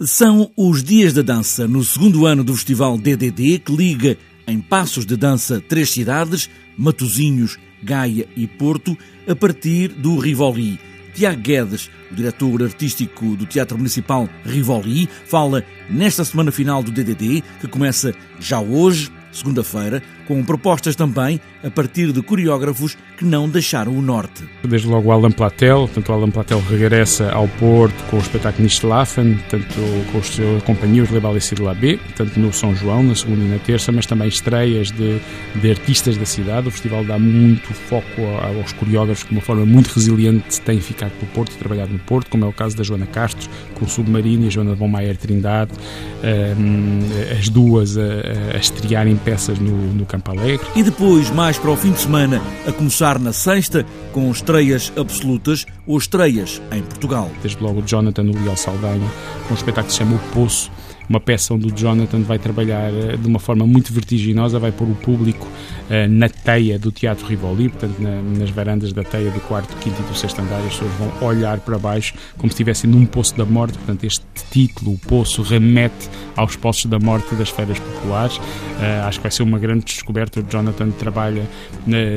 São os Dias da Dança, no segundo ano do Festival DDD, que liga em passos de dança três cidades, Matosinhos, Gaia e Porto, a partir do Rivoli. Tiago Guedes, o diretor artístico do Teatro Municipal Rivoli, fala nesta semana final do DDD, que começa já hoje, segunda-feira, com propostas também a partir de coreógrafos que não deixaram o Norte. Desde logo o Alan Platel, tanto o Alan Platel regressa ao Porto com o espetáculo Nistelhafen, tanto com os seus companheiros Lebal e de B, tanto no São João, na segunda e na terça, mas também estreias de, de artistas da cidade. O festival dá muito foco aos coreógrafos, que de uma forma muito resiliente têm ficado pelo Porto e trabalhado no Porto, como é o caso da Joana Castro, com o Submarino e a Joana Von Maier Trindade, um, as duas a, a estrearem peças no, no Campo Alegre. E depois, mais para o fim de semana, a começar na sexta, com estreias absolutas ou estreias em Portugal. Desde logo Jonathan Leal Saldanha, com um espetáculo que se chama O Poço, uma peça onde o Jonathan vai trabalhar eh, de uma forma muito vertiginosa, vai pôr o público uh, na teia do Teatro Rivoli, portanto, na, nas varandas da teia do quarto, quinto e do sexto andar, as pessoas vão olhar para baixo como se estivessem num poço da morte. Portanto, este título, o poço, remete aos poços da morte das feiras populares. Uh, acho que vai ser uma grande descoberta. O Jonathan trabalha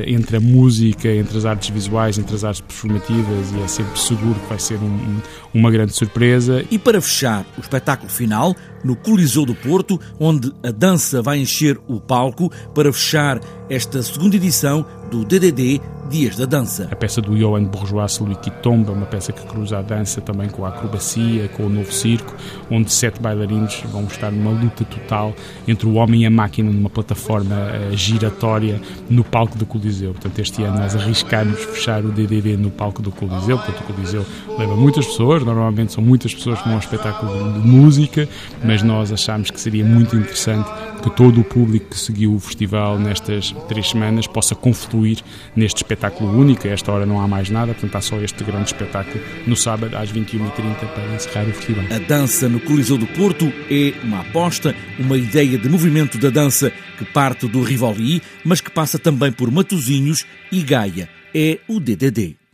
entre a música, entre as artes visuais, entre as artes performativas e é sempre seguro que vai ser um, uma grande surpresa. E para fechar o espetáculo final, no Coliseu do Porto, onde a dança vai encher o palco para fechar esta segunda edição do DDD Dias da Dança. A peça do Johan Bourgeois, Celui qui tombe, uma peça que cruza a dança também com a acrobacia, com o novo circo, onde sete bailarinos vão estar numa luta total entre o homem e a máquina numa plataforma uh, giratória no palco do Coliseu. Portanto, este ano nós arriscamos fechar o DDD no palco do Coliseu, portanto, o Coliseu leva muitas pessoas, normalmente são muitas pessoas que vão ao espetáculo de música, mas nós achamos que seria muito interessante que todo o público que seguiu o festival nestas três semanas possa confluir neste espetáculo único. A esta hora não há mais nada, portanto há só este grande espetáculo no sábado às 21h30 para encerrar o festival. A dança no Coliseu do Porto é uma aposta, uma ideia de movimento da dança que parte do Rivoli, mas que passa também por Matozinhos e Gaia. É o DDD.